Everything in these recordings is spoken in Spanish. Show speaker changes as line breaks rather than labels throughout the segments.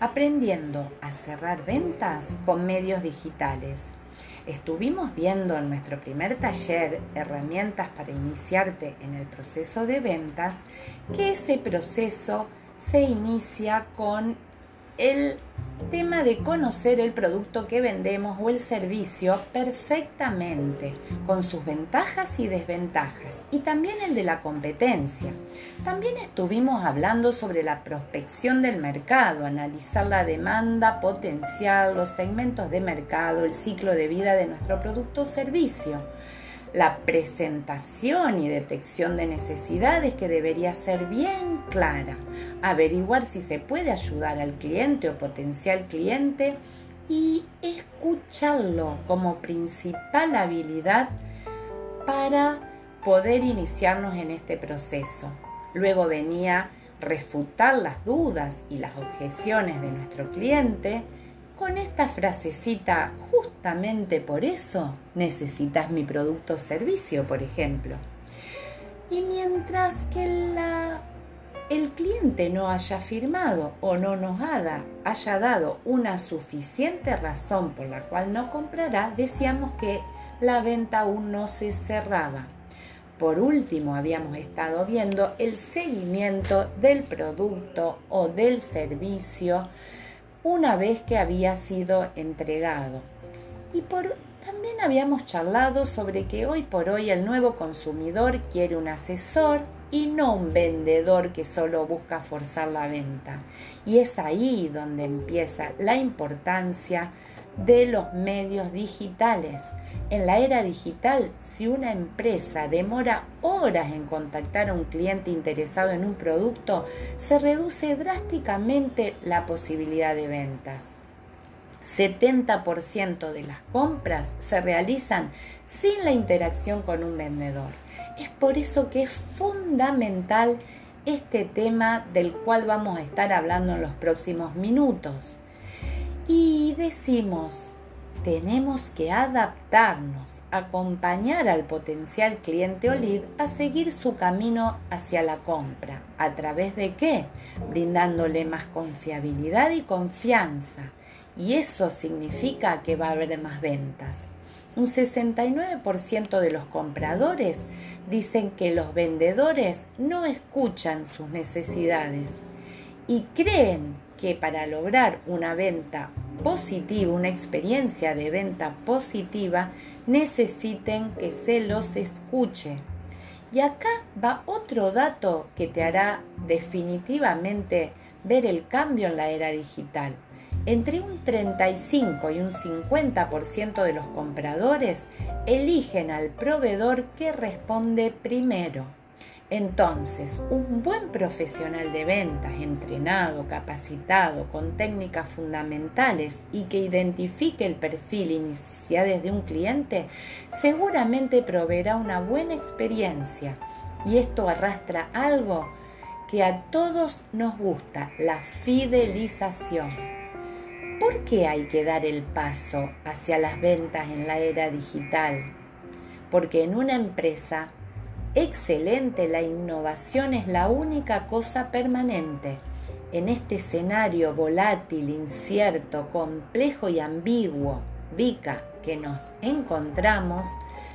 Aprendiendo a cerrar ventas con medios digitales. Estuvimos viendo en nuestro primer taller herramientas para iniciarte en el proceso de ventas que ese proceso se inicia con el tema de conocer el producto que vendemos o el servicio perfectamente, con sus ventajas y desventajas, y también el de la competencia. También estuvimos hablando sobre la prospección del mercado, analizar la demanda potencial, los segmentos de mercado, el ciclo de vida de nuestro producto o servicio la presentación y detección de necesidades que debería ser bien clara, averiguar si se puede ayudar al cliente o potencial cliente y escucharlo como principal habilidad para poder iniciarnos en este proceso. Luego venía refutar las dudas y las objeciones de nuestro cliente con esta frasecita, justamente por eso necesitas mi producto o servicio, por ejemplo. Y mientras que el cliente no haya firmado o no nos haya, haya dado una suficiente razón por la cual no comprará, decíamos que la venta aún no se cerraba. Por último, habíamos estado viendo el seguimiento del producto o del servicio una vez que había sido entregado. Y por, también habíamos charlado sobre que hoy por hoy el nuevo consumidor quiere un asesor y no un vendedor que solo busca forzar la venta. Y es ahí donde empieza la importancia de los medios digitales. En la era digital, si una empresa demora horas en contactar a un cliente interesado en un producto, se reduce drásticamente la posibilidad de ventas. 70% de las compras se realizan sin la interacción con un vendedor. Es por eso que es fundamental este tema del cual vamos a estar hablando en los próximos minutos. Decimos, tenemos que adaptarnos, acompañar al potencial cliente o lead a seguir su camino hacia la compra. ¿A través de qué? Brindándole más confiabilidad y confianza. Y eso significa que va a haber más ventas. Un 69% de los compradores dicen que los vendedores no escuchan sus necesidades y creen que para lograr una venta positiva, una experiencia de venta positiva, necesiten que se los escuche. Y acá va otro dato que te hará definitivamente ver el cambio en la era digital. Entre un 35 y un 50% de los compradores eligen al proveedor que responde primero. Entonces, un buen profesional de ventas, entrenado, capacitado, con técnicas fundamentales y que identifique el perfil y necesidades de un cliente, seguramente proveerá una buena experiencia. Y esto arrastra algo que a todos nos gusta, la fidelización. ¿Por qué hay que dar el paso hacia las ventas en la era digital? Porque en una empresa excelente, la innovación es la única cosa permanente. En este escenario volátil, incierto, complejo y ambiguo, VICA, que nos encontramos,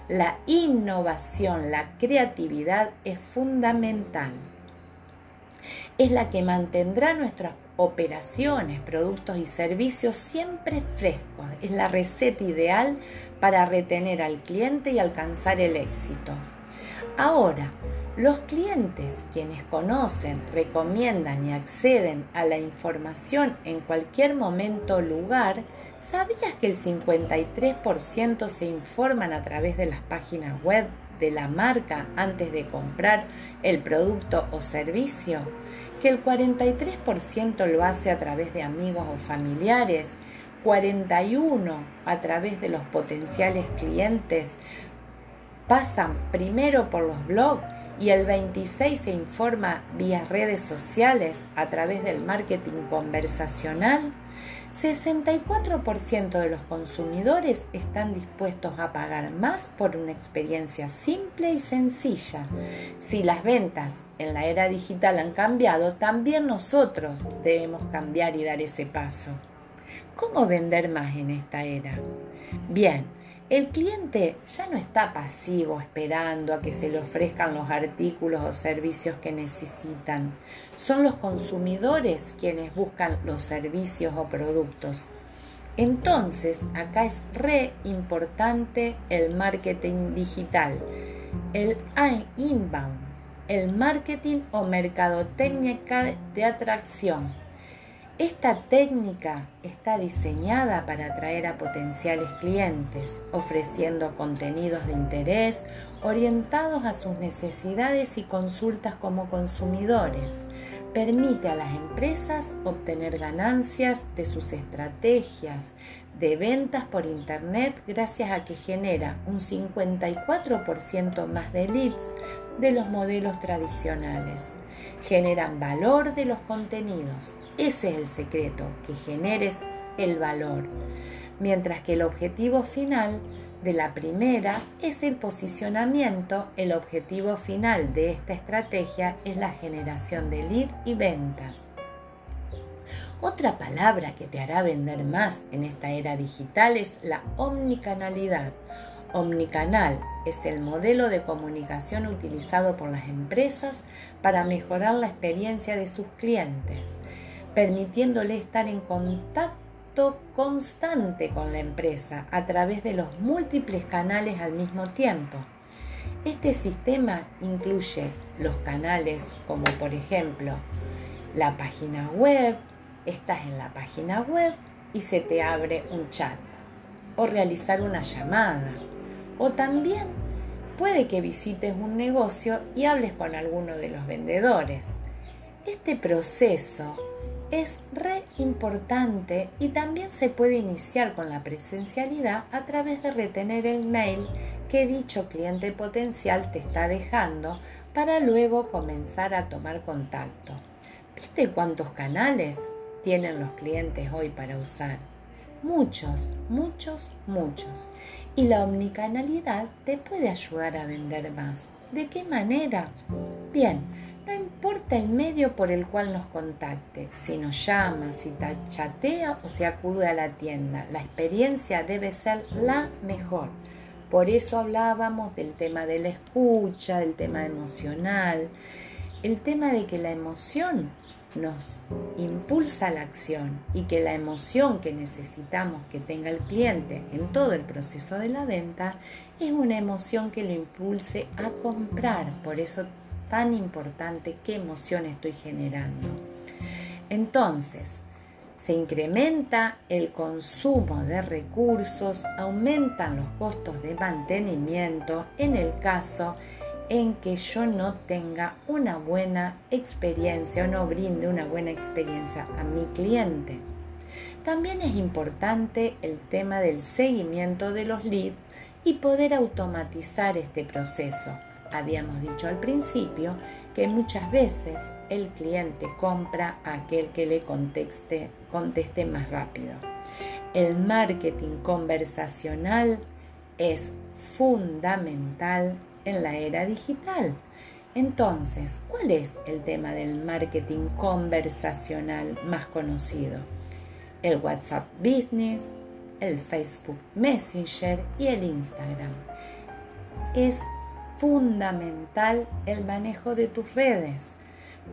la innovación, la creatividad es fundamental. Es la que mantendrá nuestras operaciones, productos y servicios siempre frescos. Es la receta ideal para retener al cliente y alcanzar el éxito. Ahora, los clientes, quienes conocen, recomiendan y acceden a la información en cualquier momento o lugar, ¿sabías que el 53% se informan a través de las páginas web de la marca antes de comprar el producto o servicio? ¿Que el 43% lo hace a través de amigos o familiares? 41 a través de los potenciales clientes, pasan primero por los blogs y el 26 se informa vía redes sociales a través del marketing conversacional, 64% de los consumidores están dispuestos a pagar más por una experiencia simple y sencilla. Si las ventas en la era digital han cambiado, también nosotros debemos cambiar y dar ese paso. ¿Cómo vender más en esta era? Bien, el cliente ya no está pasivo esperando a que se le ofrezcan los artículos o servicios que necesitan. Son los consumidores quienes buscan los servicios o productos. Entonces, acá es re importante el marketing digital, el inbound, el marketing o mercadotecnia de atracción esta técnica está diseñada para atraer a potenciales clientes, ofreciendo contenidos de interés orientados a sus necesidades y consultas como consumidores. Permite a las empresas obtener ganancias de sus estrategias de ventas por Internet gracias a que genera un 54% más de leads de los modelos tradicionales. Generan valor de los contenidos ese es el secreto, que generes el valor. Mientras que el objetivo final de la primera es el posicionamiento, el objetivo final de esta estrategia es la generación de lead y ventas. Otra palabra que te hará vender más en esta era digital es la omnicanalidad. Omnicanal es el modelo de comunicación utilizado por las empresas para mejorar la experiencia de sus clientes permitiéndole estar en contacto constante con la empresa a través de los múltiples canales al mismo tiempo. Este sistema incluye los canales como por ejemplo la página web, estás en la página web y se te abre un chat o realizar una llamada o también puede que visites un negocio y hables con alguno de los vendedores. Este proceso es re importante y también se puede iniciar con la presencialidad a través de retener el mail que dicho cliente potencial te está dejando para luego comenzar a tomar contacto. ¿Viste cuántos canales tienen los clientes hoy para usar? Muchos, muchos, muchos. Y la omnicanalidad te puede ayudar a vender más. ¿De qué manera? Bien, no importa el medio por el cual nos contacte, si nos llama, si chatea o se acude a la tienda, la experiencia debe ser la mejor. Por eso hablábamos del tema de la escucha, del tema emocional, el tema de que la emoción nos impulsa la acción y que la emoción que necesitamos que tenga el cliente en todo el proceso de la venta es una emoción que lo impulse a comprar. Por eso tan importante qué emoción estoy generando. Entonces, se incrementa el consumo de recursos, aumentan los costos de mantenimiento en el caso en que yo no tenga una buena experiencia o no brinde una buena experiencia a mi cliente. También es importante el tema del seguimiento de los leads y poder automatizar este proceso habíamos dicho al principio que muchas veces el cliente compra a aquel que le conteste, conteste más rápido. El marketing conversacional es fundamental en la era digital. Entonces, ¿cuál es el tema del marketing conversacional más conocido? El WhatsApp Business, el Facebook Messenger y el Instagram. Es fundamental el manejo de tus redes,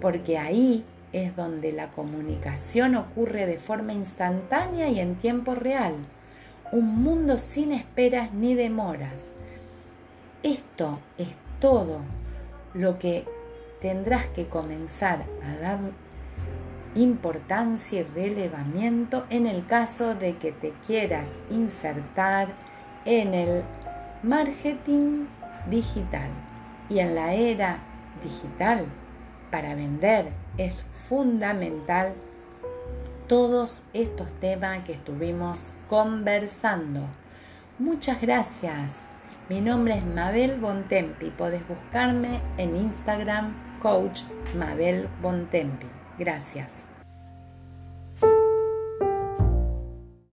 porque ahí es donde la comunicación ocurre de forma instantánea y en tiempo real. Un mundo sin esperas ni demoras. Esto es todo lo que tendrás que comenzar a dar importancia y relevamiento en el caso de que te quieras insertar en el marketing digital. Y en la era digital, para vender es fundamental todos estos temas que estuvimos conversando. Muchas gracias Mi nombre es Mabel Bontempi. Podés buscarme en Instagram, coach Mabel Bontempi. Gracias.